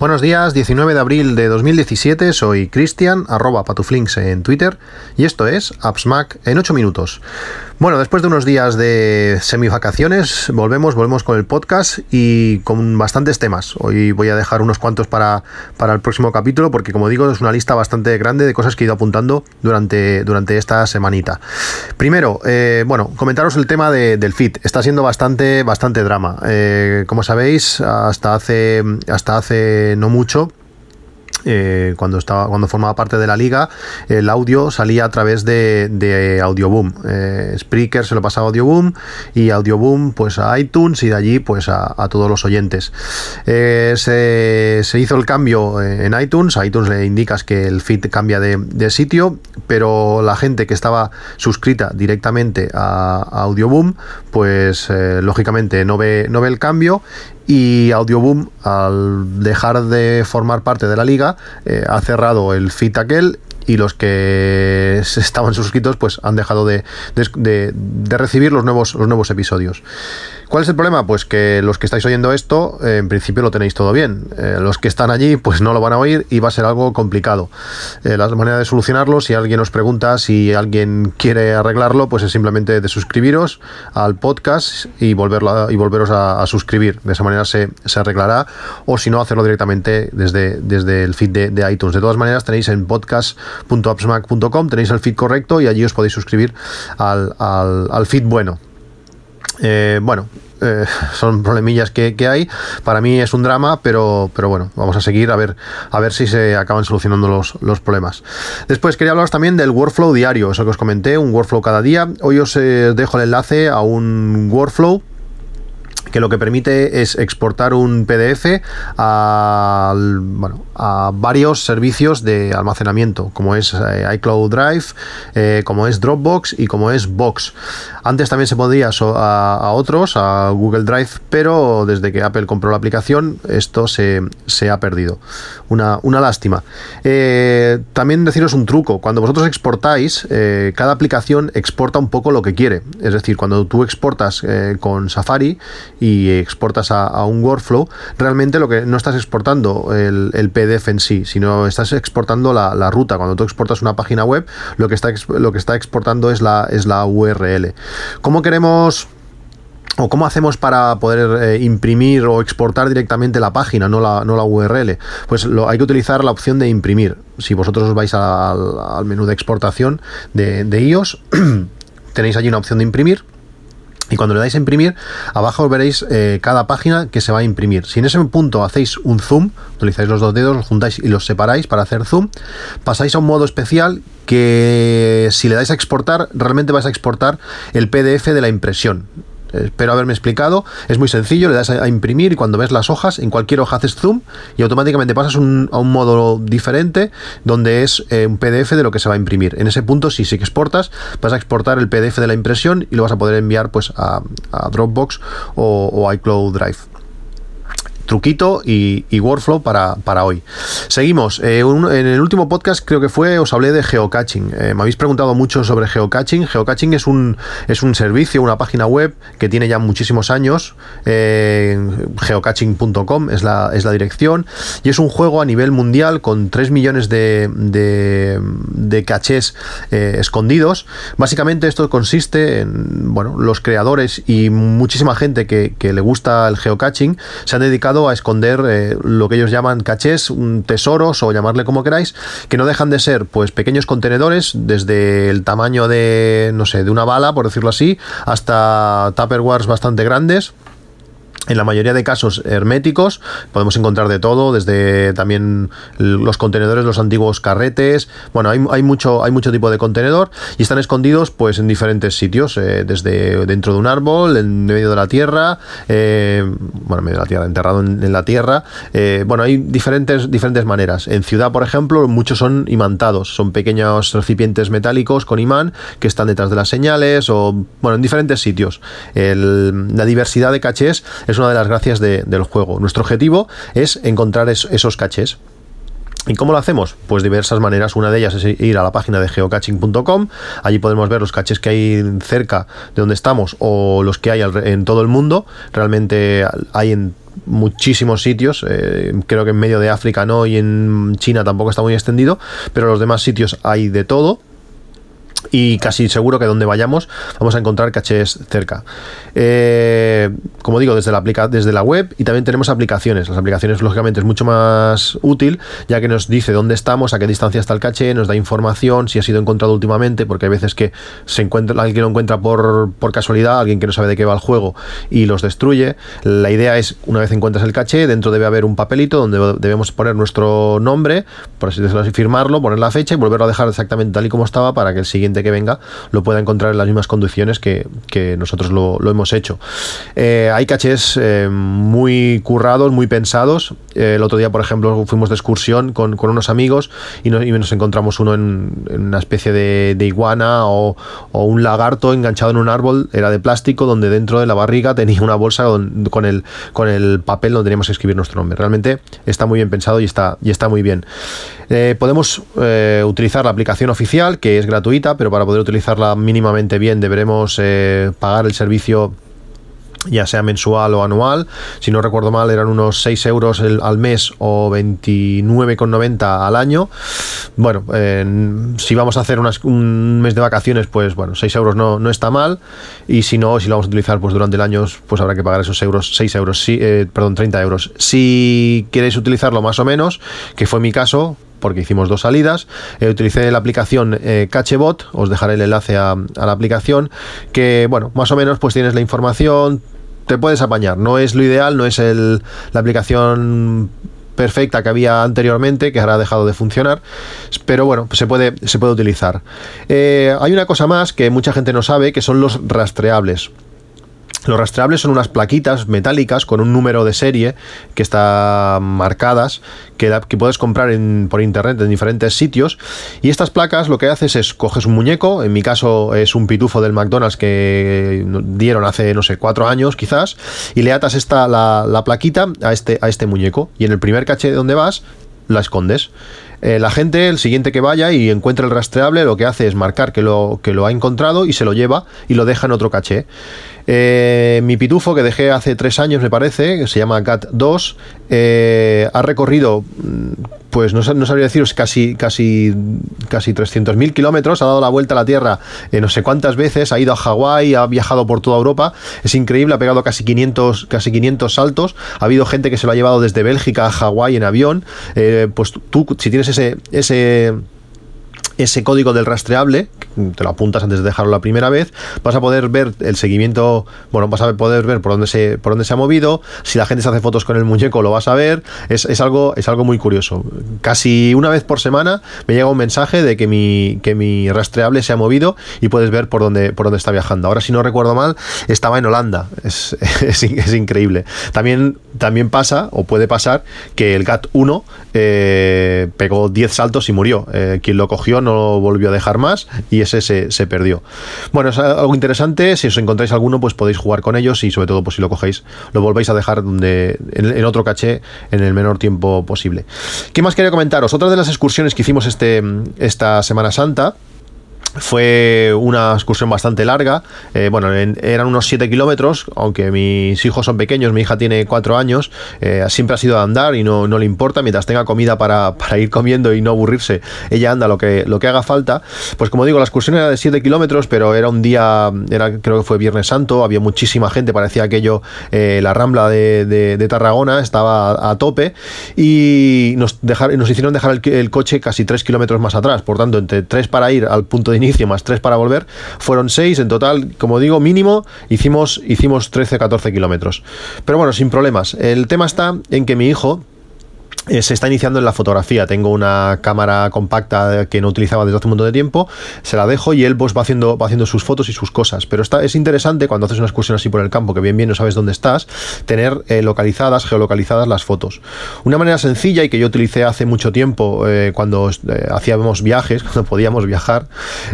Buenos días, 19 de abril de 2017, soy Cristian, arroba patuflinks en Twitter, y esto es AppsMac en 8 minutos. Bueno, después de unos días de semivacaciones, volvemos, volvemos con el podcast y con bastantes temas. Hoy voy a dejar unos cuantos para, para el próximo capítulo, porque como digo, es una lista bastante grande de cosas que he ido apuntando durante, durante esta semanita. Primero, eh, bueno, comentaros el tema del feed. Está siendo bastante, bastante drama. Eh, como sabéis, hasta hace, hasta hace no mucho eh, cuando estaba cuando formaba parte de la liga el audio salía a través de, de Audioboom. Eh, Spreaker se lo pasaba a Audioboom y Audioboom pues a iTunes y de allí pues a, todos los oyentes. Eh, se, hizo el cambio en iTunes. A iTunes le indicas que el feed cambia de, sitio pero la gente que estaba suscrita directamente a, a Audioboom pues lógicamente no ve, no ve el cambio y Audioboom, al dejar de formar parte de la liga, eh, ha cerrado el feed aquel y los que estaban suscritos pues han dejado de, de, recibir los nuevos, los nuevos episodios. ¿Cuál es el problema? Pues que los que estáis oyendo esto, en principio lo tenéis todo bien. Eh, los que están allí, pues no lo van a oír y va a ser algo complicado. Eh, la manera de solucionarlo, si alguien os pregunta, si alguien quiere arreglarlo, pues es simplemente de suscribiros al podcast y, volverlo y volveros a, suscribir. De esa manera se, arreglará. O si no, hacerlo directamente desde, desde el feed de, iTunes. De todas maneras, tenéis en podcast.appsmac.com, tenéis el feed correcto y allí os podéis suscribir al, al feed bueno. Eh, bueno, eh, son problemillas que, hay. Para mí es un drama, pero, pero bueno, vamos a seguir a ver, a ver si se acaban solucionando los, los problemas. Después quería hablaros también del workflow diario, eso que os comenté, un workflow cada día. Hoy os eh, dejo el enlace a un workflow que lo que permite es exportar un PDF a, bueno, a varios servicios de almacenamiento, como es eh, iCloud Drive, eh, como es Dropbox y como es Box. Antes también se podía a, otros, a Google Drive, pero desde que Apple compró la aplicación, esto se, ha perdido. Una, una lástima. Eh, también deciros un truco, cuando vosotros exportáis, cada aplicación exporta un poco lo que quiere. Es decir, cuando tú exportas con Safari, y exportas a, un workflow, realmente lo que no estás exportando el, PDF en sí, sino estás exportando la, ruta. Cuando tú exportas una página web, lo que está, lo que está exportando es la, es la URL. ¿Cómo queremos o cómo hacemos para poder eh, imprimir o exportar directamente la página, no la, no la URL. Pues lo, hay que utilizar la opción de imprimir. Si vosotros os vais al, menú de exportación de, de iOS, tenéis allí una opción de imprimir y cuando le dais a imprimir, abajo veréis eh, cada página que se va a imprimir. Si en ese punto hacéis un zoom, utilizáis los dos dedos, los juntáis y los separáis para hacer zoom, pasáis a un modo especial que si le dais a exportar, realmente vais a exportar el PDF de la impresión. Espero haberme explicado. Es muy sencillo, le das a, imprimir y cuando ves las hojas, en cualquier hoja haces zoom y automáticamente pasas a un modo diferente donde es eh, un PDF de lo que se va a imprimir. En ese punto, si sí que exportas, vas a exportar el PDF de la impresión y lo vas a poder enviar pues a, Dropbox o iCloud Drive truquito y, workflow para, para, hoy. Seguimos. Eh, en el último podcast creo que fue, os hablé de geocaching. Eh, me habéis preguntado mucho sobre geocaching. Geocaching es un, es un servicio, una página web que tiene ya muchísimos años. Eh, geocaching.com es la, es la dirección. Y es un juego a nivel mundial con 3 millones de, de, cachés escondidos. Básicamente esto consiste en, bueno, los creadores y muchísima gente que, que le gusta el geocaching se han dedicado a esconder eh, lo que ellos llaman cachés, tesoros o llamarle como queráis, que no dejan de ser pues pequeños contenedores desde el tamaño de, no sé, de una bala, por decirlo así, hasta tupperwares bastante grandes en la mayoría de casos herméticos, podemos encontrar de todo, desde también los contenedores, los antiguos carretes. Bueno, hay, mucho, hay mucho tipo de contenedor y están escondidos pues en diferentes sitios, eh, desde dentro de un árbol, en medio de la tierra, eh, bueno, en medio de la tierra, enterrado en, la tierra. Eh, bueno, hay diferentes, diferentes maneras. En ciudad, por ejemplo, muchos son imantados, son pequeños recipientes metálicos con imán que están detrás de las señales o, bueno, en diferentes sitios. la diversidad de cachés es una de las gracias del juego. Nuestro objetivo es encontrar esos cachés. ¿Y cómo lo hacemos? Pues diversas maneras. Una de ellas es ir a la página de geocaching.com. Allí podemos ver los caches que hay cerca de donde estamos o los que hay en todo el mundo. Realmente hay en muchísimos sitios. Eh, creo que en medio de África no y en China tampoco está muy extendido. Pero los demás sitios hay de todo y casi seguro que donde vayamos vamos a encontrar cachés cerca. Eh, como digo, desde la, aplica desde la web y también tenemos aplicaciones. Las aplicaciones, lógicamente, es mucho más útil ya que nos dice dónde estamos, a qué distancia está el caché, nos da información, si ha sido encontrado últimamente, porque hay veces que se encuentra, alguien lo encuentra por, por casualidad, alguien que no sabe de qué va el juego y los destruye. La idea es, una vez encuentras el caché, dentro debe haber un papelito donde debemos poner nuestro nombre, por así decirlo, firmarlo, poner la fecha y volverlo a dejar exactamente tal y como estaba para que el siguiente que venga lo pueda encontrar en las mismas condiciones que, nosotros lo, hemos hecho. Eh, hay cachés eh, muy currados, muy pensados. Eh, el otro día, por ejemplo, fuimos de excursión con, unos amigos y nos, encontramos uno en, una especie de, iguana o, un lagarto enganchado en un árbol, era de plástico, donde dentro de la barriga tenía una bolsa con, el, con el papel donde teníamos que escribir nuestro nombre. Realmente está muy bien pensado y está, y está muy bien. podemos utilizar la aplicación oficial, que es gratuita, pero para poder utilizarla mínimamente bien deberemos eh, pagar el servicio ya sea mensual o anual. Si no recuerdo mal, eran unos 6 euros al mes o 29,90 al año. Bueno, si vamos a hacer un mes de vacaciones, pues bueno, 6 euros no, no, está mal. Y si no, si lo vamos a utilizar pues durante el año, pues habrá que pagar esos euros, 6 euros, sí, eh, perdón, 30 euros. Si queréis utilizarlo más o menos, que fue mi caso, porque hicimos dos salidas. Eh, utilicé la aplicación eh, Cachebot, os dejaré el enlace a, la aplicación, que bueno, más o menos pues tienes la información, te puedes apañar. No es lo ideal, no es la aplicación perfecta que había anteriormente, que ahora ha dejado de funcionar, pero bueno, se puede, se puede utilizar. Eh, hay una cosa más que mucha gente no sabe, que son los rastreables. Los rastreables son unas plaquitas metálicas con un número de serie que está marcadas, que, que puedes comprar por internet en diferentes sitios. Y estas placas lo que haces es coges un muñeco, en mi caso es un pitufo del McDonald's que dieron hace, no sé, cuatro años quizás, y le atas esta, la, plaquita a este, a este muñeco. Y en el primer caché donde vas, la escondes. Eh, la gente, el siguiente que vaya y encuentre el rastreable, lo que hace es marcar que lo, que lo ha encontrado y se lo lleva y lo deja en otro caché. Eh, mi pitufo, que dejé hace tres años, me parece, que se llama Cat 2, eh, ha recorrido, mm, pues no, sabría deciros, casi, casi, casi 300.000 kilómetros, ha dado la vuelta a la Tierra no sé cuántas veces, ha ido a Hawái, ha viajado por toda Europa, es increíble, ha pegado casi 500, casi 500 saltos, ha habido gente que se lo ha llevado desde Bélgica a Hawái en avión, pues tú, si tienes ese... ese ese código del rastreable, te lo apuntas antes de dejarlo la primera vez, vas a poder ver el seguimiento, bueno, vas a poder ver por dónde se, por dónde se ha movido, si la gente se hace fotos con el muñeco lo vas a ver, es, algo, es algo muy curioso. Casi una vez por semana me llega un mensaje de que mi, que mi rastreable se ha movido y puedes ver por dónde, por dónde está viajando. Ahora, si no recuerdo mal, estaba en Holanda, es, es, increíble. También, también pasa, o puede pasar, que el GAT 1 eh, pegó 10 saltos y murió. Eh, quien lo cogió no no volvió a dejar más y ese se, perdió. Bueno, es algo interesante, si os encontráis alguno, pues podéis jugar con ellos y sobre todo, pues si lo cogéis, lo volvéis a dejar donde, en, otro caché en el menor tiempo posible. ¿Qué más quería comentaros? Otra de las excursiones que hicimos este, esta Semana Santa, fue una excursión bastante larga. Eh, bueno, eran unos 7 kilómetros, aunque mis hijos son pequeños, mi hija tiene 4 años, eh, siempre ha sido de andar y no, no, le importa, mientras tenga comida para, para, ir comiendo y no aburrirse, ella anda lo que, lo que haga falta. Pues como digo, la excursión era de 7 kilómetros, pero era un día, era, creo que fue Viernes Santo, había muchísima gente, parecía aquello, eh, la rambla de, de, Tarragona estaba a, tope y nos, dejar, nos hicieron dejar el, coche casi 3 kilómetros más atrás, por tanto, entre 3 para ir al punto de inicio más 3 para volver, fueron 6 en total, como digo, mínimo, hicimos, hicimos 13-14 kilómetros. Pero bueno, sin problemas. El tema está en que mi hijo eh, se está iniciando en la fotografía. Tengo una cámara compacta que no utilizaba desde hace un montón de tiempo, se la dejo y él pues va haciendo, va haciendo sus fotos y sus cosas. Pero está, es interesante cuando haces una excursión así por el campo, que bien bien no sabes dónde estás, tener eh, localizadas, geolocalizadas las fotos. Una manera sencilla y que yo utilicé hace mucho tiempo eh, cuando hacíamos viajes, cuando podíamos viajar,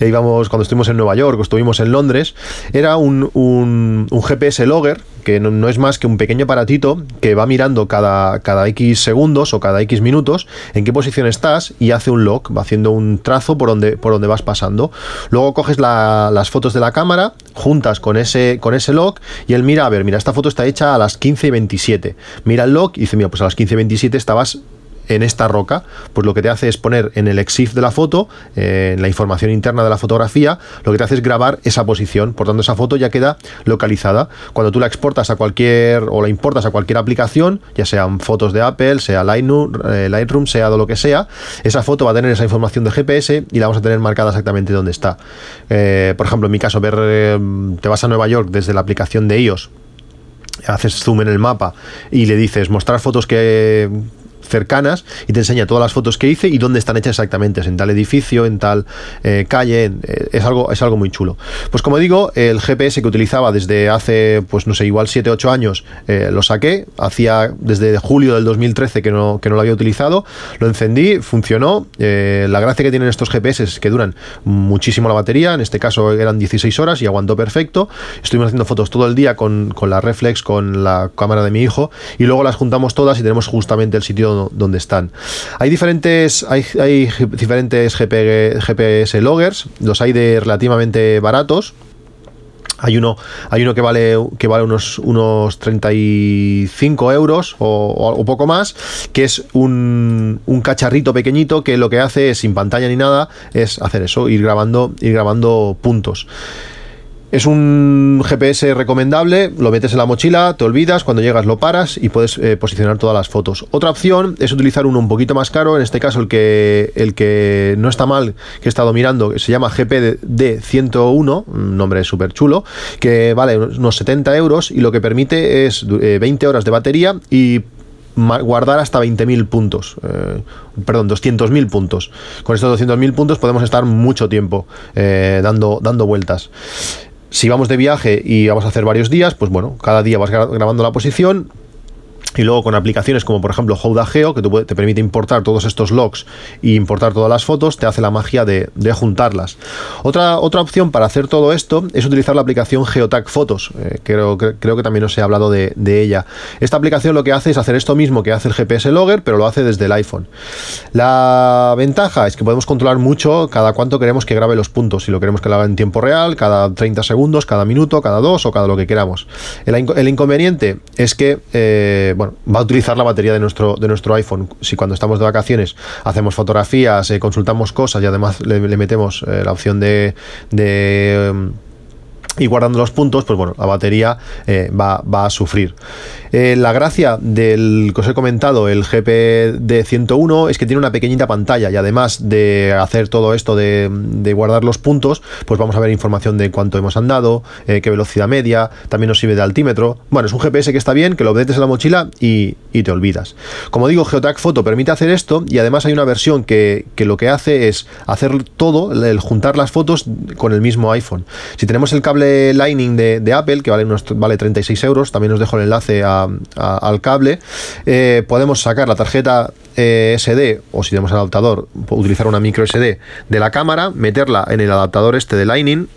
íbamos cuando estuvimos en Nueva York o estuvimos en Londres, era un, un, un GPS logger que no, es más que un pequeño aparatito que va mirando cada, cada X segundos o cada X minutos en qué posición estás y hace un log, va haciendo un trazo por donde, por donde vas pasando. Luego coges las fotos de la cámara, juntas con ese, con ese log y él mira, a ver, mira, esta foto está hecha a las 15 y 27. Mira el log y dice, mira, pues a las 15 y 27 estabas en esta roca, pues lo que te hace es poner en el EXIF de la foto, eh, en la información interna de la fotografía, lo que te hace es grabar esa posición. Por tanto, esa foto ya queda localizada. Cuando tú la exportas a cualquier o la importas a cualquier aplicación, ya sean fotos de Apple, sea Lightroom, eh, Lightroom sea lo que sea, esa foto va a tener esa información de GPS y la vamos a tener marcada exactamente donde está. Eh, por ejemplo, en mi caso, ver, te vas a Nueva York desde la aplicación de iOS haces zoom en el mapa y le dices mostrar fotos que cercanas y te enseña todas las fotos que hice y dónde están hechas exactamente, en tal edificio, en tal eh, calle, eh, es, algo, es algo muy chulo. Pues como digo, el GPS que utilizaba desde hace, pues no sé, igual 7, 8 años, eh, lo saqué, hacía desde julio del 2013 que no, que no lo había utilizado, lo encendí, funcionó, la gracia que tienen estos GPS es que duran muchísimo la batería, en este caso eran 16 horas y aguantó perfecto, estuvimos haciendo fotos todo el día con, con la reflex, con la cámara de mi hijo y luego las juntamos todas y tenemos justamente el sitio donde están. Hay diferentes, hay, diferentes GPS loggers, los hay de relativamente baratos. Hay uno, hay uno que vale, que vale unos, unos 35 euros o, poco más, que es un, un, cacharrito pequeñito que lo que hace es, sin pantalla ni nada, es hacer eso, ir grabando, ir grabando puntos. Es un GPS recomendable, lo metes en la mochila, te olvidas, cuando llegas lo paras y puedes eh, posicionar todas las fotos. Otra opción es utilizar uno un poquito más caro, en este caso el que, el que no está mal, que he estado mirando, se llama GPD 101, un nombre súper chulo, que vale unos 70 euros y lo que permite es 20 eh, horas de batería y guardar hasta 20.000 puntos, eh, perdón, 200.000 puntos. Con estos 200.000 puntos podemos estar mucho tiempo dando, dando vueltas. Si vamos de viaje y vamos a hacer varios días, pues bueno, cada día vas grabando la posición, y luego con aplicaciones como por ejemplo Geo, que te permite importar todos estos logs y importar todas las fotos, te hace la magia de, juntarlas. Otra, otra opción para hacer todo esto es utilizar la aplicación Geotag Fotos. Eh, creo, creo, que también os he hablado de, ella. Esta aplicación lo que hace es hacer esto mismo que hace el GPS Logger, pero lo hace desde el iPhone. La ventaja es que podemos controlar mucho cada cuánto queremos que grabe los puntos. Si lo queremos que lo haga en tiempo real, cada 30 segundos, cada minuto, cada dos o cada lo que queramos. El, inconveniente es que eh, bueno, va a utilizar la batería de nuestro, de nuestro iPhone. Si cuando estamos de vacaciones hacemos fotografías, eh, consultamos cosas y además le, metemos eh, la opción de, de y guardando los puntos, pues bueno, la batería eh, va, a sufrir. Eh, la gracia del que os he comentado, el GP de 101, es que tiene una pequeñita pantalla y además de hacer todo esto de, guardar los puntos, pues vamos a ver información de cuánto hemos andado, eh, qué velocidad media, también nos sirve de altímetro. Bueno, es un GPS que está bien, que lo metes en la mochila y, te olvidas. Como digo, Geotag Photo permite hacer esto y además hay una versión que, lo que hace es hacer todo, el juntar las fotos con el mismo iPhone. Si tenemos el cable Lightning de, Apple, que vale, vale 36 euros, también os dejo el enlace al cable, eh, podemos sacar la tarjeta eh, SD, o si tenemos adaptador, utilizar una micro SD de la cámara, meterla en el adaptador este de Lightning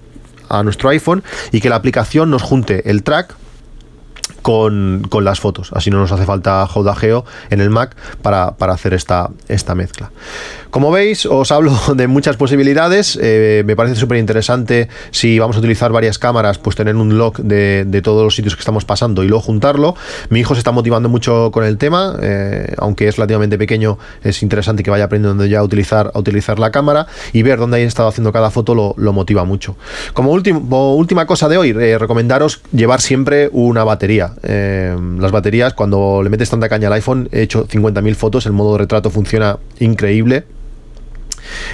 a nuestro iPhone y que la aplicación nos junte el track con, las fotos. Así no nos hace falta Geo en el Mac para, hacer esta, mezcla. Como veis, os hablo de muchas posibilidades. Eh, me parece súper interesante si vamos a utilizar varias cámaras, pues tener un log de, todos los sitios que estamos pasando y luego juntarlo. Mi hijo se está motivando mucho con el tema, eh, aunque es relativamente pequeño, es interesante que vaya aprendiendo ya a utilizar, la cámara y ver dónde haya estado haciendo cada foto lo, motiva mucho. Como última cosa de hoy, eh, recomendaros llevar siempre una batería. Eh, las baterías, cuando le metes tanta caña al iPhone, he hecho 50.000 fotos, el modo retrato funciona increíble.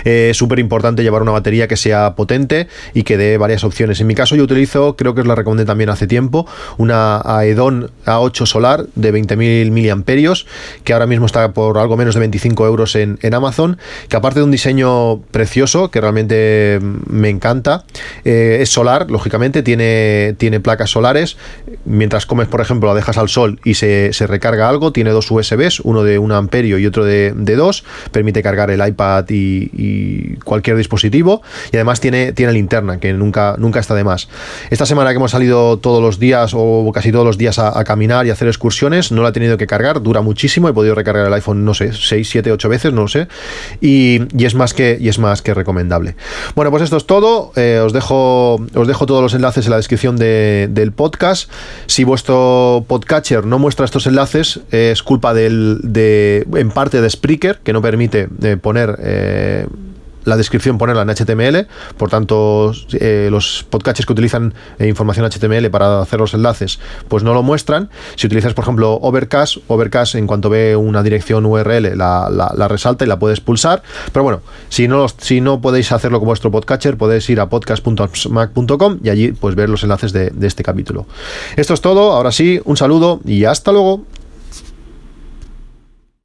Es súper importante llevar una batería que sea potente y que dé varias opciones. En mi caso yo utilizo, creo que os la recomendé también hace tiempo, una Aedon A8 solar de 20.000 miliamperios, que ahora mismo está por algo menos de 25 euros en, Amazon, que aparte de un diseño precioso, que realmente me encanta, eh, es solar, lógicamente, tiene, tiene placas solares. Mientras comes, por ejemplo, la dejas al sol y se, recarga algo, tiene dos USBs, uno de un amperio y otro de, de dos, permite cargar el iPad y y, cualquier dispositivo. Y además tiene, tiene linterna, que nunca, nunca está de más. Esta semana que hemos salido todos los días o casi todos los días a, caminar y hacer excursiones, no la he tenido que cargar, dura muchísimo. He podido recargar el iPhone, no sé, 6, 7, 8 veces, no lo sé. Y, es, más que, y es más que recomendable. Bueno, pues esto es todo. Eh, os, dejo, os dejo todos los enlaces en la descripción del podcast. Si vuestro podcatcher no muestra estos enlaces, es culpa del, de, en parte de Spreaker, que no permite eh, poner la descripción ponerla en HTML, por tanto eh, los podcasts que utilizan eh, información HTML para hacer los enlaces, pues no lo muestran. Si utilizas, por ejemplo, Overcast, Overcast en cuanto ve una dirección URL la, resalta y la puedes pulsar. Pero bueno, si no, si no podéis hacerlo con vuestro podcatcher, podéis ir a podcast.mac.com y allí pues ver los enlaces de este capítulo. Esto es todo, ahora sí, un saludo y hasta luego.